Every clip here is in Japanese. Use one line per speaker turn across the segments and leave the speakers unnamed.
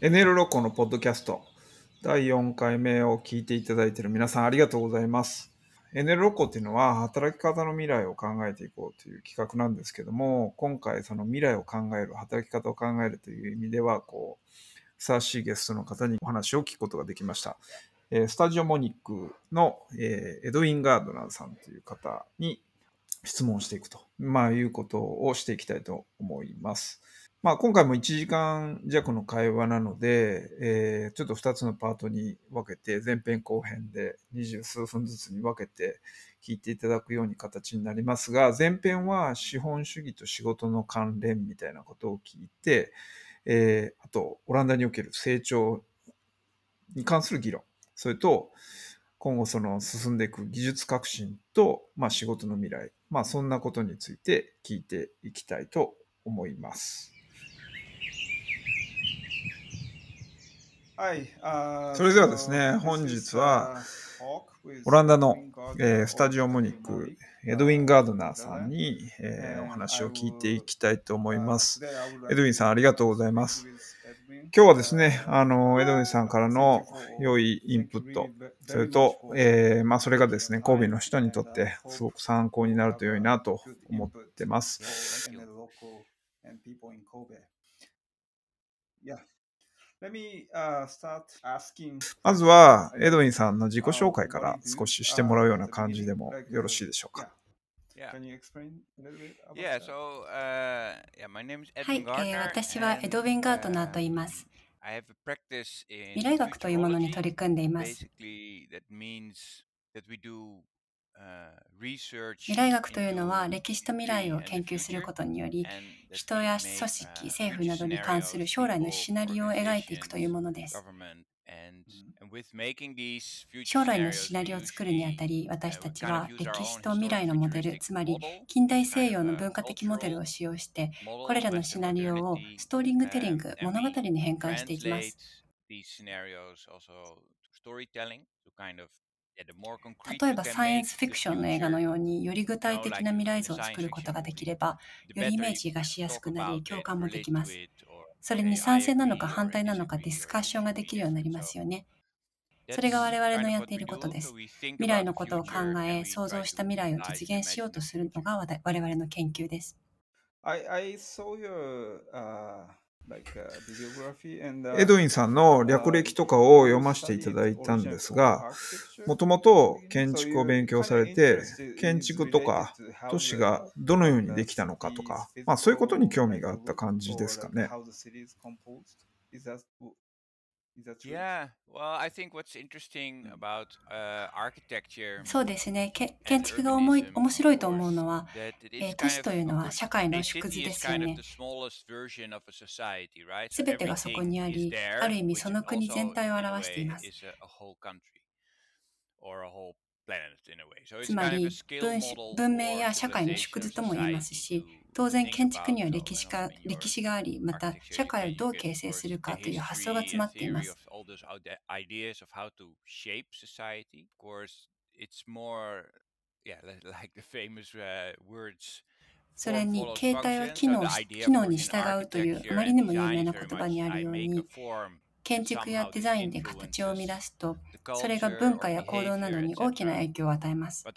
エネルロコのポッドキャスト第4回目を聞いていただいている皆さんありがとうございます。エネルロコっていうのは働き方の未来を考えていこうという企画なんですけども、今回その未来を考える、働き方を考えるという意味では、こう、ふさわしいゲストの方にお話を聞くことができました。スタジオモニックの、エドウィン・ガードナーさんという方に質問していくと、まあ、いうことをしていきたいと思います。まあ、今回も1時間弱の会話なので、えーちょっと2つのパートに分けて、前編後編で20数分ずつに分けて聞いていただくように形になりますが、前編は資本主義と仕事の関連みたいなことを聞いて、えーあと、オランダにおける成長に関する議論、それと、今後その進んでいく技術革新と、まあ、仕事の未来、まあ、そんなことについて聞いていきたいと思います。はい、それではですね、本日はオランダの、えースタジオモニック、エドウィン・ガードナーさんに、えーお話を聞いていきたいと思います。エドウィンさん、ありがとうございます。今日はですね、あの、エドウィンさんからの良いインプット、それと、えーまあ、それがですね、神戸の人にとってすごく参考になると良いなと思ってます。Let me, uh, start asking... まずはエドウィンさんの自己紹介から少ししてもらうような感じでもよろしいでしょうか？
はい、私はエドウィン・ガートナーと言います。未来学というものに取り組んでいます。未来学というのは歴史と未来を研究することにより人や組織政府などに関する将来のシナリオを描いていくというものです、将来のシナリオを作るにあたり私たちは歴史と未来のモデルつまり近代西洋の文化的モデルを使用してこれらのシナリオをストーリングテリング物語に変換していきます。例えばサイエンスフィクションの映画のようにより具体的な未来像を作ることができればよりイメージがしやすくなり共感もできますそれに賛成なのか反対なのかディスカッションができるようになりますよね。それが我々のやっていることです。未来のことを考え想像した未来を実現しようとするのが我々の研究です、
uh, エドウィンさんの略歴とかを読ませていただいたんですが、もともと建築を勉強されて、建築とか都市がどのようにできたのかとか、まあそういうことに興味があった感じですかね。
そうですね。建築が思い面白いと思うのは、え、都市というのは社会の縮図ですよね。すてがそこにあり、ある意味その国全体を表しています。つまり
分,
文明や社会の縮図とも言えますし当然建築には歴史,か歴史がありまた社会をどう形成するかという発想が詰まっています。それに携帯は機能,機能に従うというあまりにも有名な言葉にあるように。建築やデザインで形を生み出すと、それが文化や行動などに大きな影響を与えます。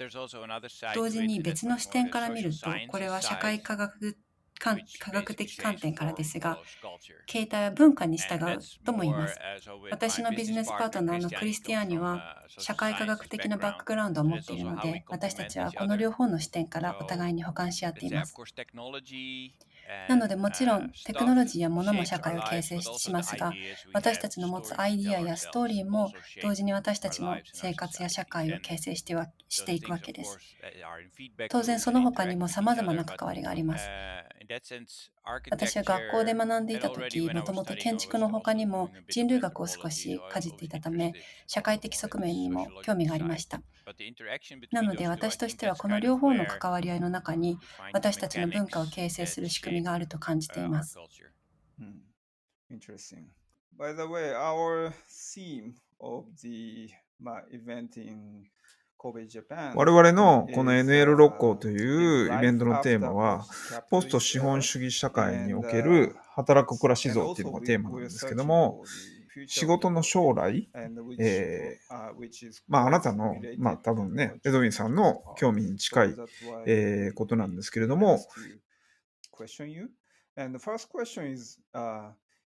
同時に別の視点から見ると、これは社会科学科学的観点からですが、携帯は文化に従うとも言います。私のビジネスパートナーのクリスティアーニは社会科学的なバックグラウンドを持っているので、私たちはこの両方の視点からお互いに補完し合っています。なので、もちろんテクノロジーや物も社会を形成しますが、私たちの持つアイディアやストーリーも同時に私たちの生活や社会を形成して,はしていくわけです。当然、その他にもさ
ま
ざ
ま
な関わりがあります。私は学校で学んでいた時
き、
もともと建築の他にも人類学を少しかじっていたため、社会的側面にも興味がありました。なので私としてはこの両方の関わり合いの中に私たちの文化を形成する仕組みがあると感じています。
Interesting. By the way, our theme of the event in 我々のこの NL 六甲というイベントのテーマは、ポスト資本主義社会における働く暮らし像というのがテーマなんですけども、仕事の将来、えー、まああなたの、まあ多分ね、エドウィンさんの興味に近い、えー、ことなんですけれども、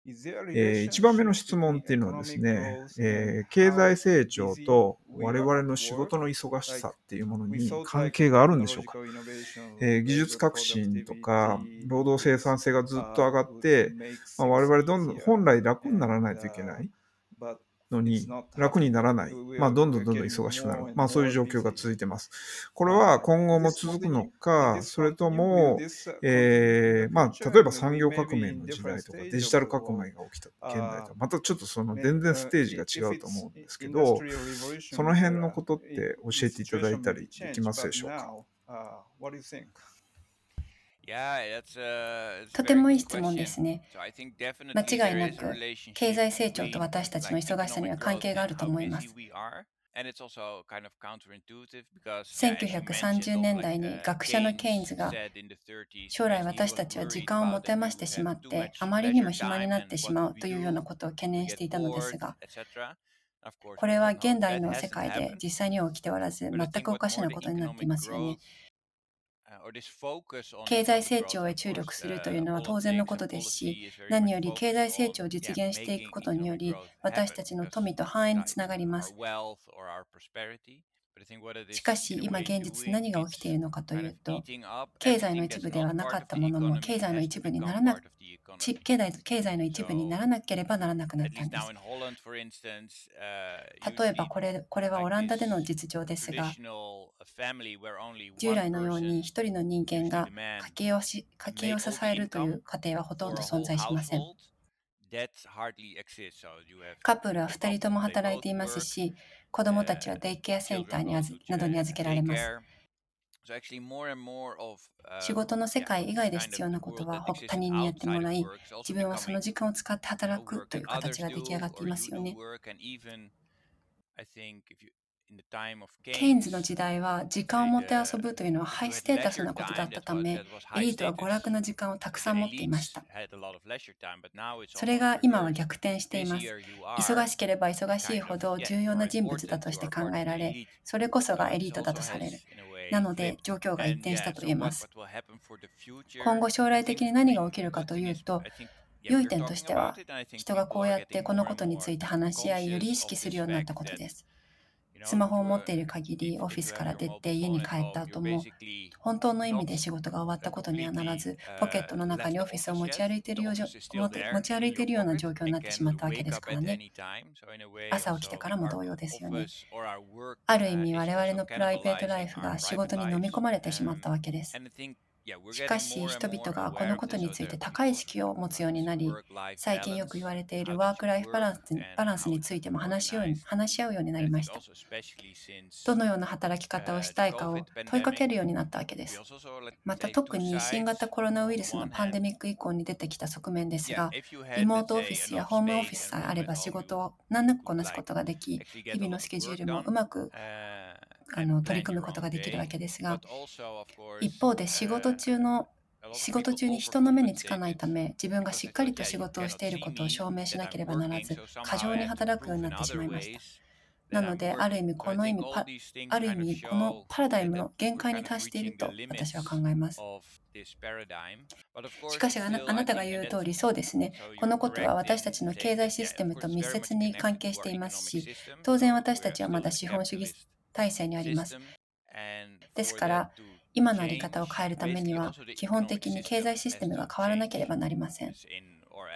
えー、1番目の質問っていうのはですね、えー、経済成長と我々の仕事の忙しさっていうものに関係があるんでしょうか、えー、技術革新とか労働生産性がずっと上がって、まあ、我々どんどん本来楽にならないといけないのに楽にならない。まあ、どんどんどんどん忙しくなる。まあ、そういう状況が続いてます。これは今後も続くのか、それとも、えー、まあ、例えば産業革命の時代とかデジタル革命が起きた現代とまたちょっとその全然ステージが違うと思うんですけど、その辺のことって教えていただいたりできますでしょうか？
とてもいい質問ですね。間違いなく、経済成長と私たちの忙しさには関係があると思います。1930年代に学者のケインズが将来私たちは時間を持てましてしまってあまりにも暇になってしまうというようなことを懸念していたのですがこれは現代の世界で実際には起きておらず全くおかしなことになっていますよね。経済成長へ注力するというのは当然のことですし、何より経済成長を実現していくことにより、私たちの富と繁栄につながります。しかし今現実何が起きているのかというと経済の一部ではなかったものも経済の一部にならな経済経済の一部にならなければならなくなったんです。例えばこれこれはオランダでの実情ですが従来のように一人の人間が家計をし家計を支えるという家庭はほとんど存在しません。カップルは2人とも働いていますし、子供たちはデイケアセンターになどに預けられます。仕事の世界以外で必要なことは他人にやってもらい、自分はその時間を使って働くという形が出来上がっていますよね。ケインズの時代は時間を持って遊ぶというのはハイステータスなことだったため、エリートは娯楽の時間をたくさん持っていました。それが今は逆転しています。忙しければ忙しいほど重要な人物だとして考えられ、それこそがエリートだとされる。なので状況が一転したと言えます。今後将来的に何が起きるかというと、良い点としては、人がこうやってこのことについて話し合い、より意識するようになったことです。スマホを持っている限りオフィスから出て家に帰った後も本当の意味で仕事が終わったことにはならずポケットの中にオフィスを持ち歩いているよう持ち歩いているような状況になってしまったわけですからね。朝起きてからも同様ですよねある意味我々のプライベートライフが仕事に飲み込まれてしまったわけですしかし人々がこのことについて高い意識を持つようになり最近よく言われているワーク・ライフバランスバランスについても話しよう話し合うようになりました。どのような働き方をしたいかを問いかけるようになったわけです。また特に新型コロナウイルスのパンデミック以降に出てきた側面ですがリモートオフィスやホームオフィスさえあれば仕事を難なくこなすことができ日々のスケジュールもうまくあの取り組むことができるわけですが一方で仕事中の仕事中に人の目につかないため自分がしっかりと仕事をしていることを証明しなければならず過剰に働くようになってしまいました。なので、ある意味、この意味、ある意味、このパラダイムの限界に達していると私は考えます。しかしあな、あなたが言う通り、そうですね。このことは私たちの経済システムと密接に関係していますし、当然私たちはまだ資本主義体制にあります。ですから、今の在り方を変えるためには、基本的に経済システムが変わらなければなりません。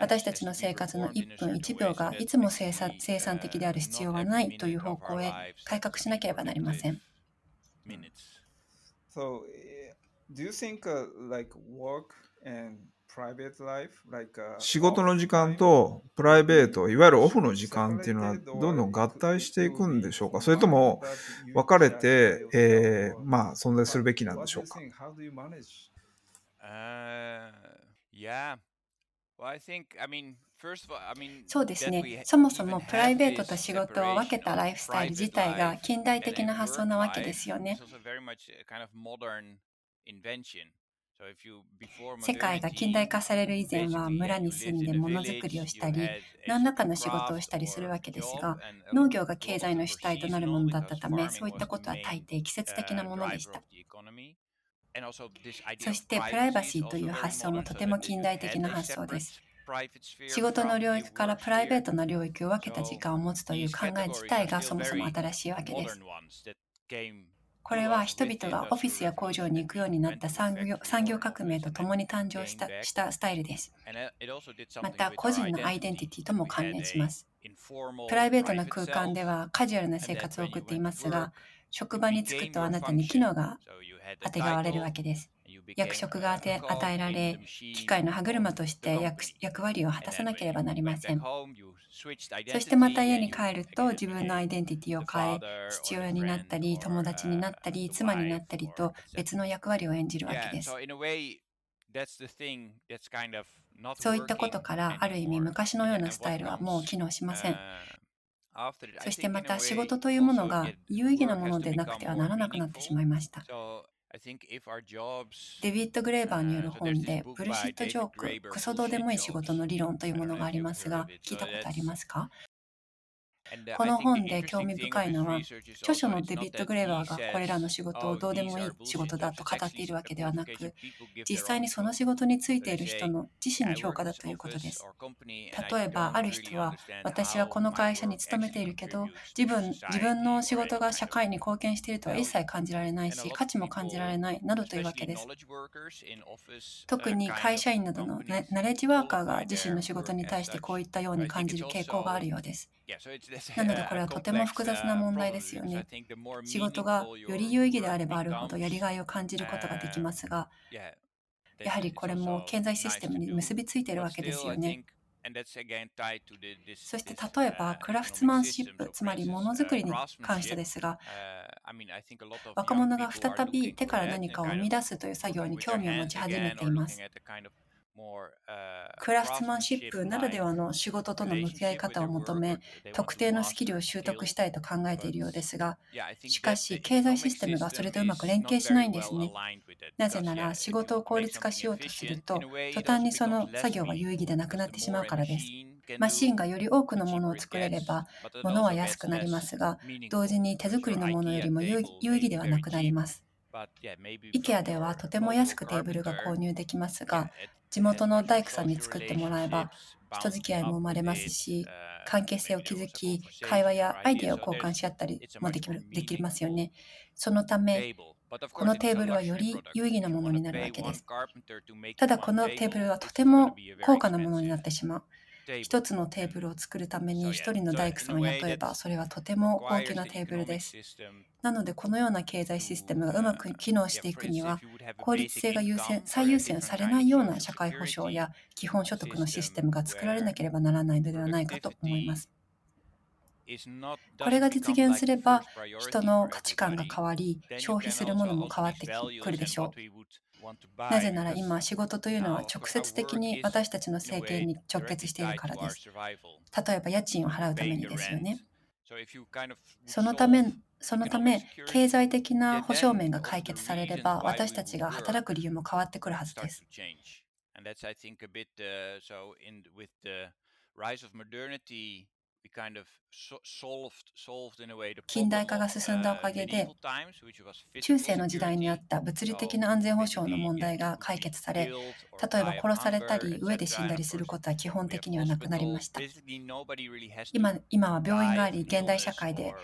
私たちの生活の1分1秒がいつも生産生産的である必要はないという方向へ改革しなければなりません。
So, do you think uh, like work and 仕事の時間とプライベート、いわゆるオフの時間っていうのはどんどん合体していくんでしょうか？それとも分かれて、えー、まあ存在するべきなんでしょうか？
そうですね。そもそもプライベートと仕事を分けたライフスタイル自体が近代的な発想なわけですよね。世界が近代化される以前は村に住んでものづくりをしたり何らかの仕事をしたりするわけですが農業が経済の主体となるものだったためそういったことは大抵季節的なものでした。そしてプライバシーという発想もとても近代的な発想です。仕事の領域からプライベートな領域を分けた時間を持つという考え自体がそもそも新しいわけですこれは人々がオフィスや工場に行くようになった産業産業革命とともに誕生したしたスタイルです。また、個人のアイデンティティとも関連します。プライベートな空間ではカジュアルな生活を送っていますが、職場に就くとあなたに機能があてがわれるわけです。役職が与えられ、機械の歯車として役役割を果たさなければなりません。そしてまた家に帰ると自分のアイデンティティを変え、父親になったり、友達になったり、妻になったりと別の役割を演じるわけです。そういったことからある意味昔のようなスタイルはもう機能しません。そしてまた仕事というものが有意義なものでなくてはならなくなってしまいました。デビッド・グレーバーによる本で、ブルシット・ジョーク、クソどうでもいい仕事の理論というものがありますが、聞いたことありますか？この本で興味深いのは、著書のデビッド・グレーバーがこれらの仕事をどうでもいい仕事だと語っているわけではなく、実際にその仕事についている人の自身の評価だということです。例えば、ある人は、私はこの会社に勤めているけど、自分自分の仕事が社会に貢献しているとは一切感じられないし、価値も感じられないなどというわけです。特に会社員などのナレッジワーカーが自身の仕事に対してこういったように感じる傾向があるようです。なのでこれはとても複雑な問題ですよね。仕事がより有意義であればあるほどやりがいを感じることができますが、やはりこれも経済システムに結びついているわけですよね。そして例えばクラフトマンシップ、つまりものづくりに関してですが、若者が再び手から何かを生み出すという作業に興味を持ち始めています。クラフトマンシップならではの仕事との向き合い方を求め、特定のスキルを習得したいと考えているようですが、しかし、経済システムがそれとうまく連携しないんですね。なぜなら、仕事を効率化しようとすると、途端にその作業は有意義でなくなってしまうからです。マシンがより多くのものを作れれば、物は安くなりますが、同時に手作りのものよりも有意義ではなくなります。IKEA ではとても安くテーブルが購入できますが、地元の大工さんに作ってもらえば人付き合いも生まれますし関係性を築き会話やアイデアを交換し合ったりもできるできますよね。そのためこのテーブルはより有意義なものになるわけです。ただこのテーブルはとても高価なものになってしまう一つのテーブルを作るために一人の大工さんを雇えばそれはとても高級なテーブルです。なのでこのような経済システムがうまく機能していくには効率性が優先最優先されないような社会保障や基本所得のシステムが作られなければならないのではないかと思います。これが実現すれば人の価値観が変わり消費するものも変わってくるでしょう。なぜなら今仕事というのは直接的に私たちの生計に直結しているからです。例えば家賃を払うためにですよね。そのためそのため経済的な保障面が解決されれば私たちが働く理由も変わってくるはずです。近代化が進んだおかげで中世の時代にあった物理的な安全保障の問題が解決され例えば殺されたり飢えで死んだりすることは基本的にはなくなりました今今は病院があり現代社会で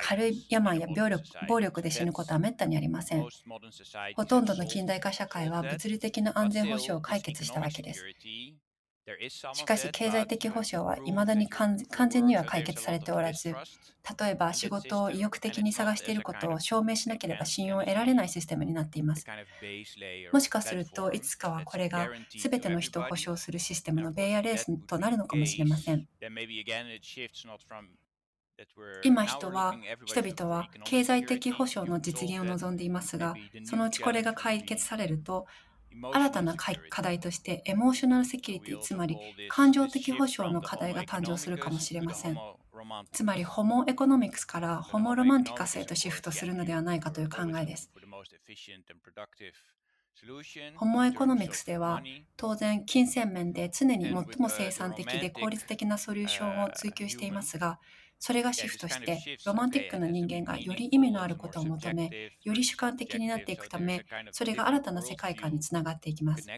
軽い病や病力暴力で死ぬことはめったにありません。ほとんどの近代化社会は物理的な安全保障を解決したわけです。しかし経済的保障は未だに完全には解決されておらず例えば仕事を意欲的に探していることを証明しなければ信用を得られないシステムになっています。もしかするといつかはこれが全ての人を保証するシステムのベイヤレースとなるのかもしれません。今人は人々は経済的保障の実現を望んでいますがそのうちこれが解決されると新たな課題としてエモーショナルセキュリティつまり感情的保障の課題が誕生するかもしれません。つまりホモエコノミクスからホモロマンティカスへとシフトするのではないかという考えです。ホモエコノミクスでは当然金銭面で常に最も生産的で効率的なソリューションを追求していますがそれがシフトしてロマンティックな人間がより意味のあることを求めより主観的になっていくためそれが新たな世界観につながっていきます。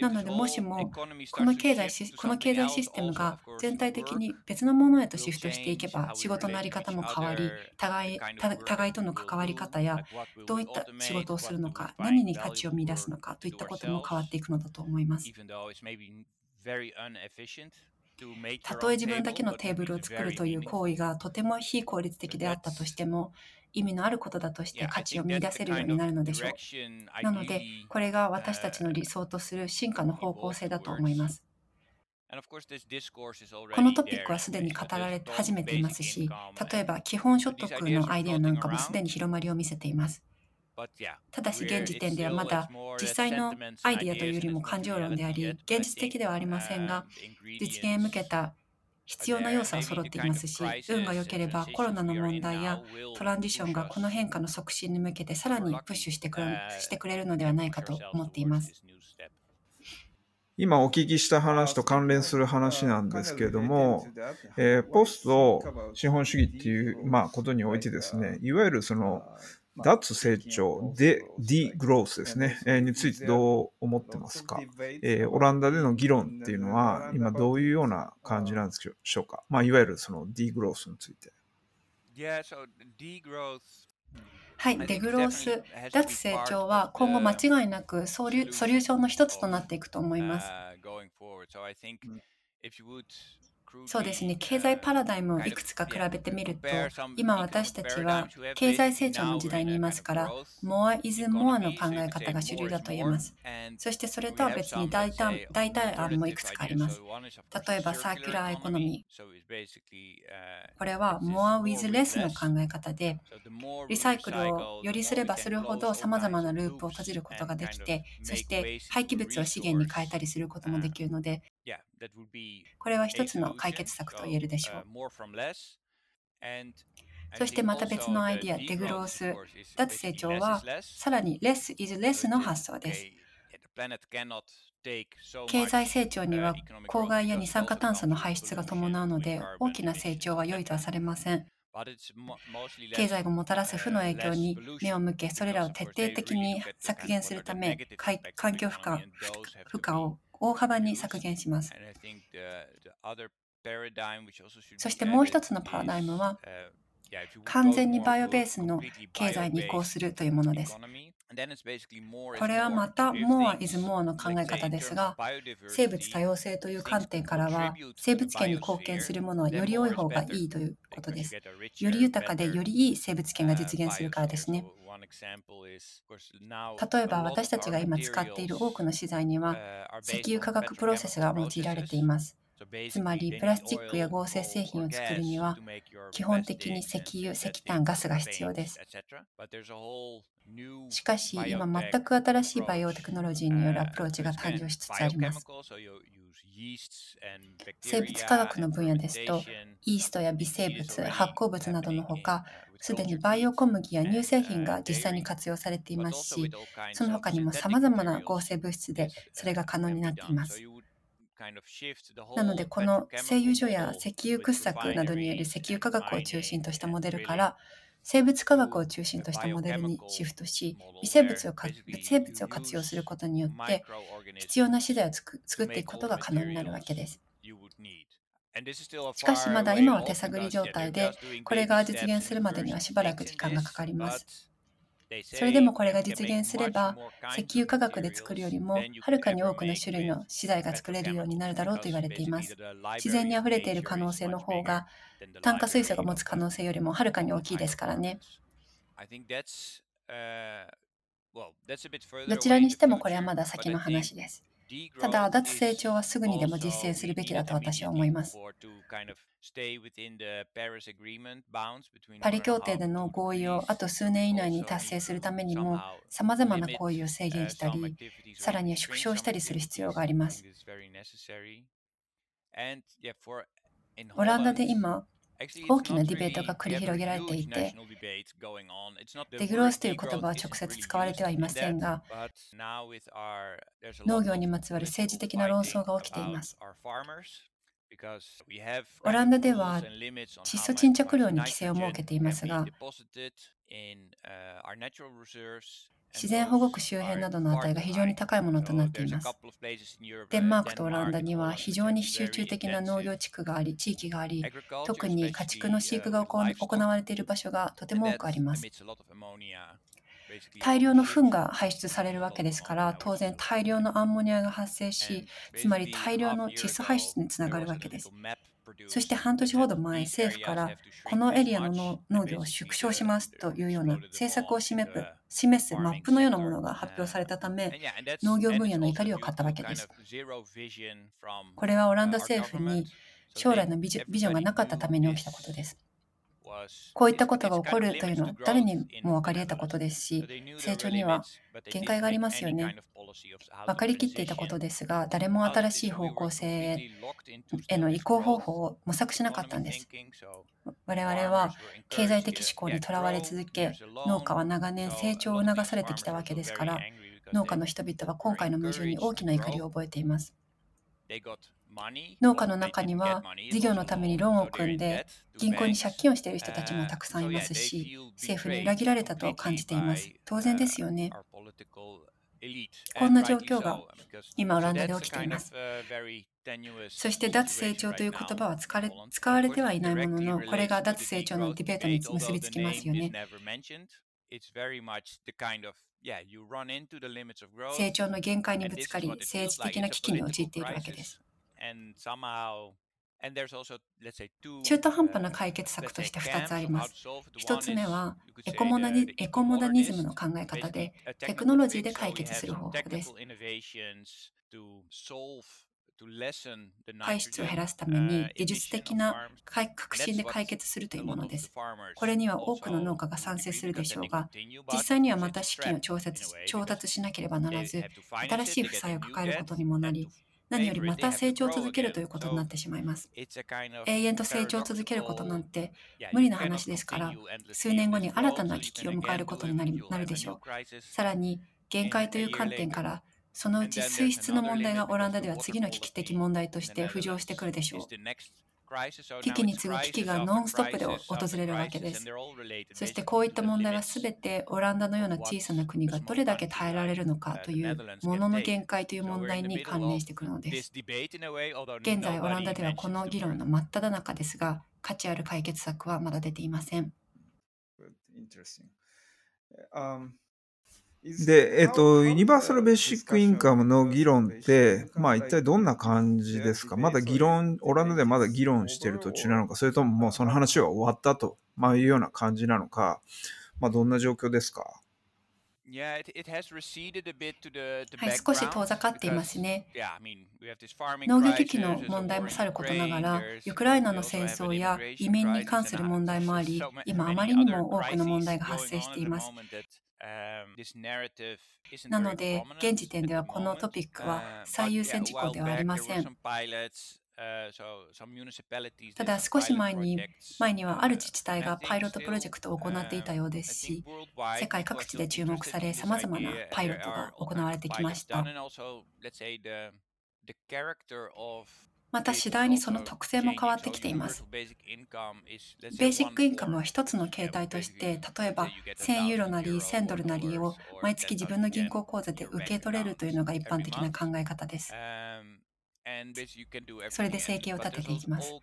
なので、もしもこの経済この経済システムが全体的に別のものへとシフトしていけば、仕事の在り方も変わり、互い互いとの関わり方や、どういった仕事をするのか、何に価値を見出すのかといったことも変わっていくのだと思います。たとえ自分だけのテーブルを作るという行為がとても非効率的であったとしても、意味のあることだとして価値を見出せるようになるのでしょう。なので、これが私たちの理想とする進化の方向性だと思います。このトピックはすでに語られ始めていますし、例えば基本所得のアイデアなんかもすでに広まりを見せています。ただし現時点ではまだ実際のアイデアというよりも感情論であり、現実的ではありませんが、実現へ向けた必要な要素は揃っていますし、運が良ければコロナの問題やトランジションがこの変化の促進に向けてさらにプッシュしてくれしてくれるのではないかと思っています。
今お聞きした話と関連する話なんですけれども、えー、ポスト資本主義っていう、まあ、ことにおいてですね、いわゆるその脱成長。で、ディグロースですね、えー、についてどう思ってますか、えー、オランダでの議論っていうのは、今どういうような感じなんでしょう？か、まあ、いわゆるそのディグロースについて。
はい、デグロース、脱成長は今後間違いなくソリューションの一つとなっていくと思います。そうですね、経済パラダイムをいくつか比べてみると、今私たちは経済成長の時代にいますから、more is more の考え方が主流だと言えます。そしてそれとは別に代替代替案もいくつかあります。例えばサーキュラーエコノミー。これは more with less の考え方で、リサイクルをよりすればするほど様々なループを閉じることができて、そして廃棄物を資源に変えたりすることもできるので、これは一つの解決策と言えるでしょう。そしてまた別のアイディア、デグロース、脱成長はさらに less is less の発想です。経済成長には公害や二酸化炭素の排出が伴うので大きな成長は良いとはされません。経済がもたらす負の影響に目を向け、それらを徹底的に削減するため、環境負荷負荷を大幅に削減します。そしてもう一つのパラダイムは、完全にバイオベースの経済に移行するというものです。これはまた More is More の考え方ですが、生物多様性という観点からは、生物圏に貢献するものはより多い方がいいということです。より豊かでよりいい生物圏が実現するからですね。例えば私たちが今使っている多くの資材には石油化学プロセスが用いられています。つまりプラスチックや合成製品を作るには基本的に石油、石炭、ガスが必要です。しかし今全く新しいバイオテクノロジーによるアプローチが誕生しつつあります。生物科学の分野ですと、イーストや微生物、発酵物などのほか、すでにバイオ小麦や乳製品が実際に活用されていますし、その他にも様々な合成物質でそれが可能になっています。なので、この製油所や石油掘削などによる石油化学を中心としたモデルから、生物科学を中心としたモデルにシフトし、微生物を微生物を活用することによって、必要な資材を作っていくことが可能になるわけです。しかしまだ今は手探り状態で、これが実現するまでにはしばらく時間がかかります。それでもこれが実現すれば、石油化学で作るよりもはるかに多くの種類の資材が作れるようになるだろうと言われています。自然にあふれている可能性の方が、炭化水素が持つ可能性よりもはるかに大きいですからね。どちらにしてもこれはまだ先の話です。ただ、脱成長はすぐにでも実践するべきだと私は思います。パリ協定での合意をあと数年以内に達成するためにも、さまざまな行為を制限したり、さらには縮小したりする必要があります。オランダで今、大きなディベートが繰り広げられていて、デグロースという言葉は直接使われてはいませんが、農業にまつわる政治的な論争が起きています。オランダでは窒素沈着量に規制を設けていますが、自然保護区周辺などの値が非常に高いものとなっています。デンマークとオランダには非常に集中的な農業地区があり、地域があり、特に家畜の飼育が行われている場所がとても多くあります。大量の糞が排出されるわけですから、当然大量のアンモニアが発生し、つまり大量の窒素排出につながるわけです。そして半年ほど前、政府からこのエリアの農業を縮小しますというような政策を示すマップのようなものが発表されたため、農業分野の怒りを買ったわけです。これはオランダ政府に将来のビジョンがなかったために起きたことです。こういったことが起こるというのは誰にも分かり得たことですし、成長には限界がありますよね。分かりきっていたことですが、誰も新しい方向性への移行方法を模索しなかったんです。我々は経済的思考にとらわれ続け、農家は長年成長を促されてきたわけですから、農家の人々は今回の矛盾に大きな怒りを覚えています。農家の中には事業のためにローンを組んで銀行に借金をしている人たちもたくさんいます。し政府に裏切られたと感じています。当然ですよね。こんな状況が今オランダで起きています。そして脱成長という言葉は使われ使われてはいないもののこれが脱成長のディベートに結びつきますよね。成長の限界にぶつかり政治的な危機に陥っているわけです中途半端な解決策として2つあります。1つ目はエコモダニエコモダニズムの考え方で、テクノロジーで解決する方法です。排出を減らすために技術的な革新で解決するというものです。これには多くの農家が賛成するでしょうが、実際にはまた資金を調節調達しなければならず、新しい負債を抱えることにもなり、何よりまた成長を続けるということになってしまいます。永遠と成長を続けることなんて無理な話ですから、数年後に新たな危機を迎えることになりなるでしょう。さらに、限界という観点から、そのうち水質の問題がオランダでは次の危機的問題として浮上してくるでしょう。危機に次ぐ危機がノンストップで訪れるわけです。そしてこういった問題は全てオランダのような小さな国がどれだけ耐えられるのかというものの限界という問題に関連してくるのです。現在オランダではこの議論の真っ只中ですが、価値ある解決策はまだ出ていません。
で、えっと、ユニバーサルベーシックインカムの議論って、まあ一体どんな感じですか？まだ議論、オランダでまだ議論してる途中なのか、それとももうその話は終わったと、まあいうような感じなのか、まあどんな状況ですか？
はい、少し遠ざかっていますね。農業危機の問題もさることながら、ウクライナの戦争や移民に関する問題もあり、今あまりにも多くの問題が発生しています。なので、現時点ではこのトピックは最優先事項ではありません。ただ少し前に前にはある自治体がパイロットプロジェクトを行っていたようですし、世界各地で注目され、さまざまなパイロットが行われてきました。また次第にその特性も変わってきています。ベーシックインカムは一つの形態として、例えば1000ユーロなり1000ドルなりを毎月自分の銀行口座で受け取れるというのが一般的な考え方です。それで生計を立てていきます。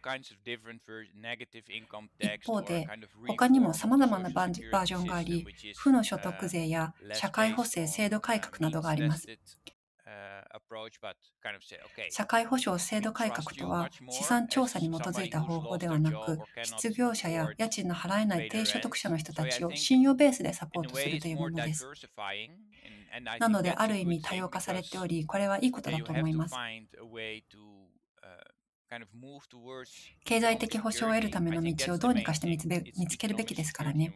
一方で、他にもさまざまなバージョンがあり、負の所得税や社会保障制度改革などがあります。社会保障制度改革とは資産調査に基づいた方法ではなく失業者や家賃の払えない低所得者の人たちを信用ベースでサポートするというものです。なのである意味多様化されておりこれはいいことだと思います。経済的保障を得るための道をどうにかして見つけるべきですからね。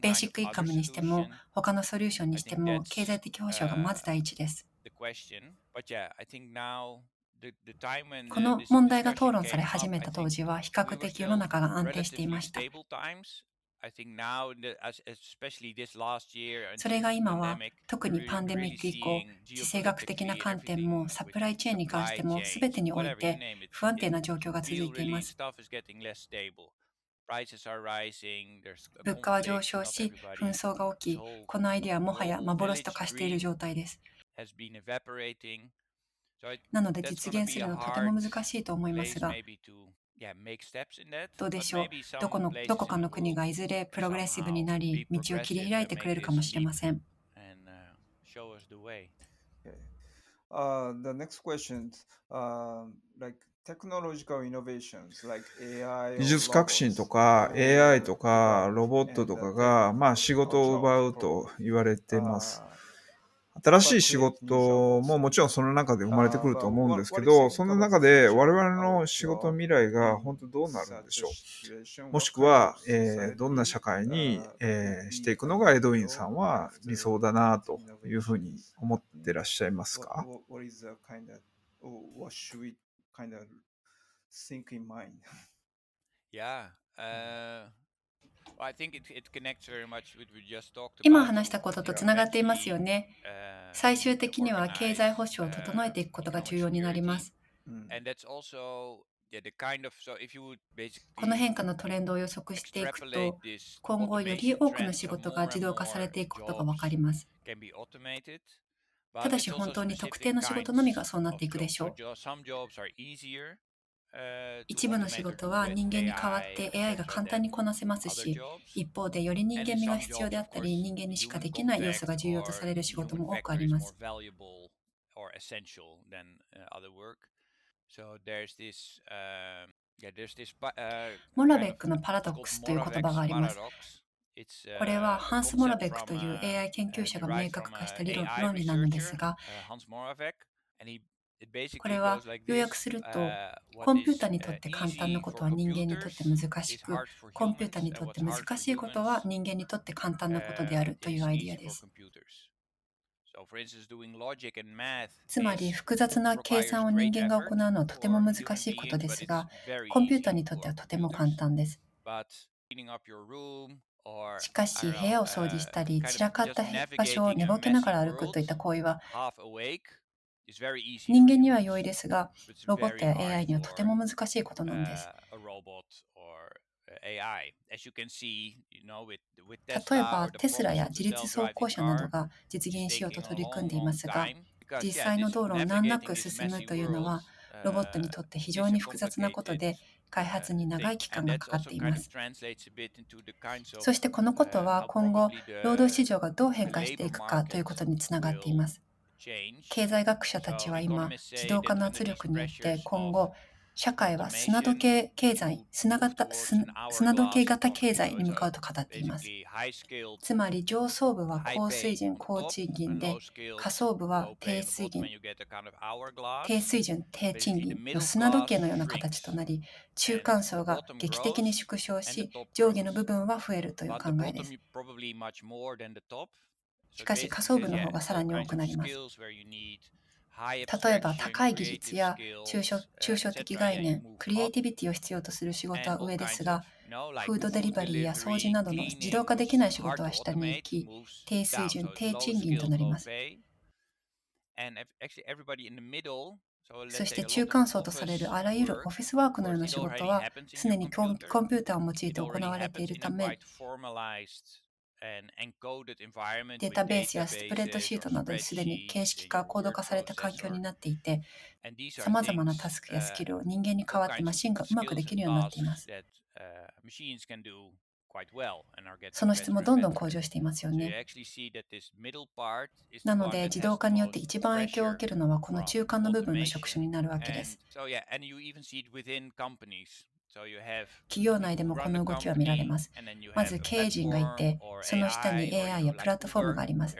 ベーシックインカムにしても、他のソリューションにしても、経済的保障がまず第一です。この問題が討論され始めた当時は、比較的世の中が安定していました。それが今は特にパンデミック以降、地政学的な観点もサプライチェーンに関しても全てにおいて不安定な状況が続いています。物価は上昇し、紛争が起き、このアイデアはもはや幻と化している状態です。なので実現するのはとても難しいと思いますが、どうでしょう？どこのどこかの国がいずれプログレッシブになり、道を切り開いてくれるかもしれません。
Uh, the next question, uh, like 技術革新とか AI とかロボットとかが、まあ、仕事を奪うと言われてます。新しい仕事ももちろんその中で生まれてくると思うんですけど、その中で我々の仕事未来が本当どうなるんでしょう？もしくは、えー、どんな社会に、えー、していくのがエドウィンさんは理想だなというふうに思ってらっしゃいますか？Kind of think in mind.
yeah. Uh,
今話したこととつながっていますよね。最終的には経済保障を整えていくことが重要になります。この変化のトレンドを予測していくと、今後より多くの仕事が自動化されていくことが分かります。ただし本当に特定の仕事のみがそうなっていくでしょう。一部の仕事は人間に代わって AI が簡単にこなせますし、一方でより人間味が必要であったり、人間にしかできない要素が重要とされる仕事も多くあります。モラベックのパラドックスという言葉があります。これはハンス・モラベックという AI 研究者が明確化した理論論理なのですが、これは要約すると、コンピュータにとって簡単なことは人間にとって難しく、コンピュータにとって難しいことは人間にとって簡単なことであるというアイディアです。つまり複雑な計算を人間が行うのはとても難しいことですが、コンピュータにとってはとても簡単です。しかし、部屋を掃除したり、散らかった場所を寝ぼけながら歩くといった行為は、人間には容易ですが、ロボットや AI にはとても難しいことなんです。例えば、テスラや自律走行車などが実現しようと取り組んでいますが、実際の道路を難なく進むというのは、ロボットにとって非常に複雑なことで、開発に長い期間がかかっています。そしてこのことは今後、労働市場がどう変化していくかということにつながっています。経済学者たちは今、自動化の圧力によって今後、社会は砂時計経済、砂型砂時計型経済に向かうと語っています。つまり上層部は高水準、高賃金で、下層部は低水準、低水準、低賃金の砂時計のような形となり、中間層が劇的に縮小し、上下の部分は増えるという考えです。しかし、下層部の方がさらに多くなります。例えば高い技術や抽象抽象的概念、クリエイティビティを必要とする仕事は上ですが、フードデリバリーや掃除などの自動化できない仕事は下に行き、低水準、低賃金となります。そして中間層とされるあらゆるオフィスワークのような仕事は常にコンピューターを用いて行われているため、データベースやスプレッドシートなどですでに形式化、コード化された環境になっていて、さまざまなタスクやスキルを人間に代わってマシンがうまくできるようになっています。その質もどんどん向上していますよね。なので、自動化によって一番影響を受けるのはこの中間の部分の職種になるわけです。企業内でもこの動きは見られます。まず経営陣がいて、その下に AI やプラットフォームがあります。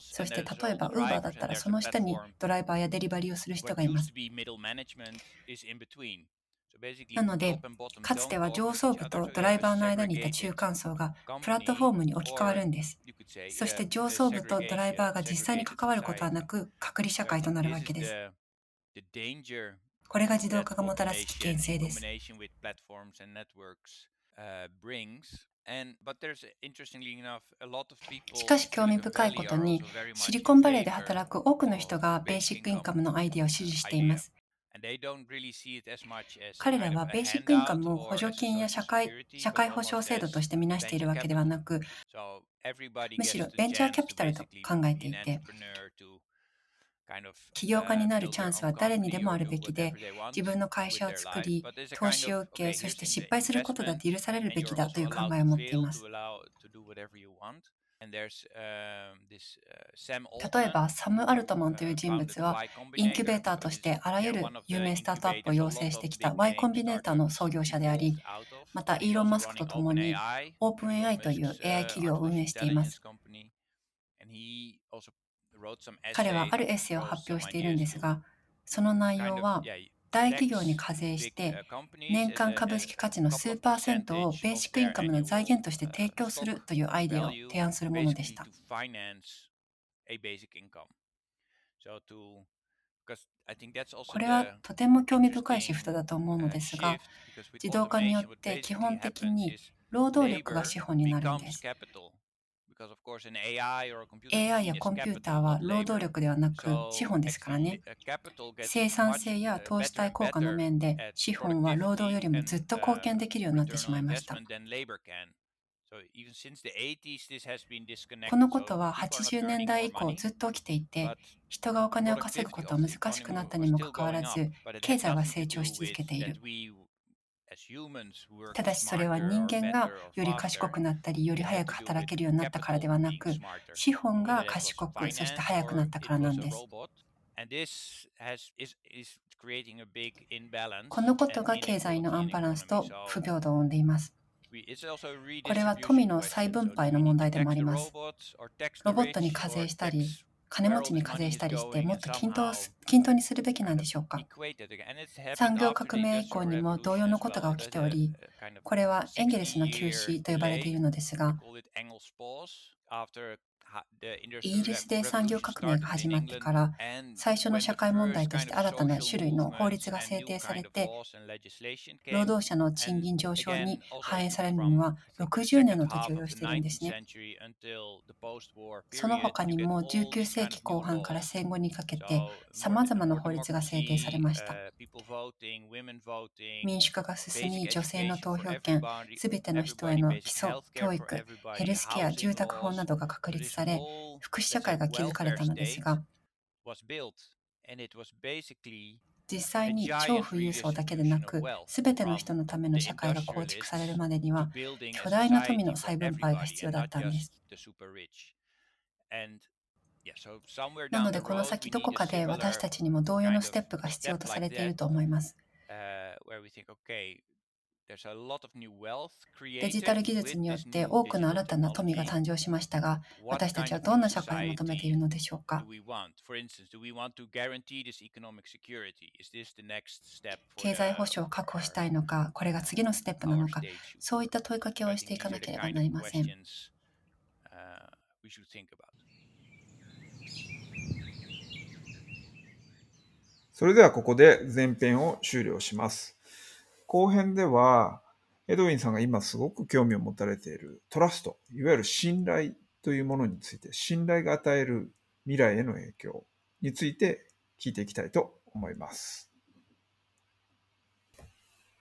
そして例えば Uber だったらその下にドライバーやデリバリーをする人がいます。なので、かつては上層部とドライバーの間にいた中間層がプラットフォームに置き換わるんです。そして上層部とドライバーが実際に関わることはなく、隔離社会となるわけです。これが自動化がもたらす危険性です。しかし興味深いことに、シリコンバレーで働く多くの人がベーシックインカムのアイデアを支持しています。彼らはベーシックインカムを補助金や社会社会保障制度としてみなしているわけではなく、むしろベンチャーキャピタルと考えていて、起業家になるチャンスは誰にでもあるべきで、自分の会社を作り、投資を受け、そして失敗することだって許されるべきだという考えを持っています。例えば、サム・アルトマンという人物は、インキュベーターとしてあらゆる有名スタートアップを養成してきた Y コンビネーターの創業者であり、また、イーロン・マスクと共に、オープン AI という AI 企業を運営しています。彼はあるエッセイを発表しているんですが、その内容は、大企業に課税して年間株式価値の数パーセントをベーシックインカムの財源として提供するというアイデアを提案するものでした。これはとても興味深いシフトだと思うのですが、自動化によって基本的に労働力が資本になるんです。AI やコンピューターは労働力ではなく資本ですからね。生産性や投資対効果の面で資本は労働よりもずっと貢献できるようになってしまいました。このことは80年代以降ずっと起きていて、人がお金を稼ぐことは難しくなったにもかかわらず、経済は成長し続けている。ただしそれは人間がより賢くなったりより早く働けるようになったからではなく資本が賢くそして早くなったからなんです。このことが経済のアンバランスと不平等を生んでいます。これは富の再分配の問題でもあります。ロボットに課税したり、金持ちに課税したりしてもっと均等均等にするべきなんでしょうか？産業革命以降にも同様のことが起きておりこれはエンゲルスの休止と呼ばれているのですがイギリスで産業革命が始まってから最初の社会問題として新たな種類の法律が制定されて労働者の賃金上昇に反映されるには60年の時を要しているんですね。その他にも19世紀後半から戦後にかけてさまざまな法律が制定されました。民主化が進み女性の投票権、すべての人への基礎、教育、ヘルスケア、住宅法などが確立され、福祉社会が築かれたのですが、実際に超富裕層だけでなく、すべての人のための社会が構築されるまでには、巨大な富の再分配が必要だったんです。なので、この先どこかで私たちにも同様のステップが必要とされていると思います。デジタル技術によって多くの新たな富が誕生しましたが、私たちはどんな社会を求めているのでしょうか？経済保障を確保したいのか、これが次のステップなのか、そういった問いかけをしていかなければなりません。
それではここで前編を終了します。後編では、エドウィンさんが今すごく興味を持たれているトラスト、いわゆる信頼というものについて、信頼が与える未来への影響について聞いていきたいと思います。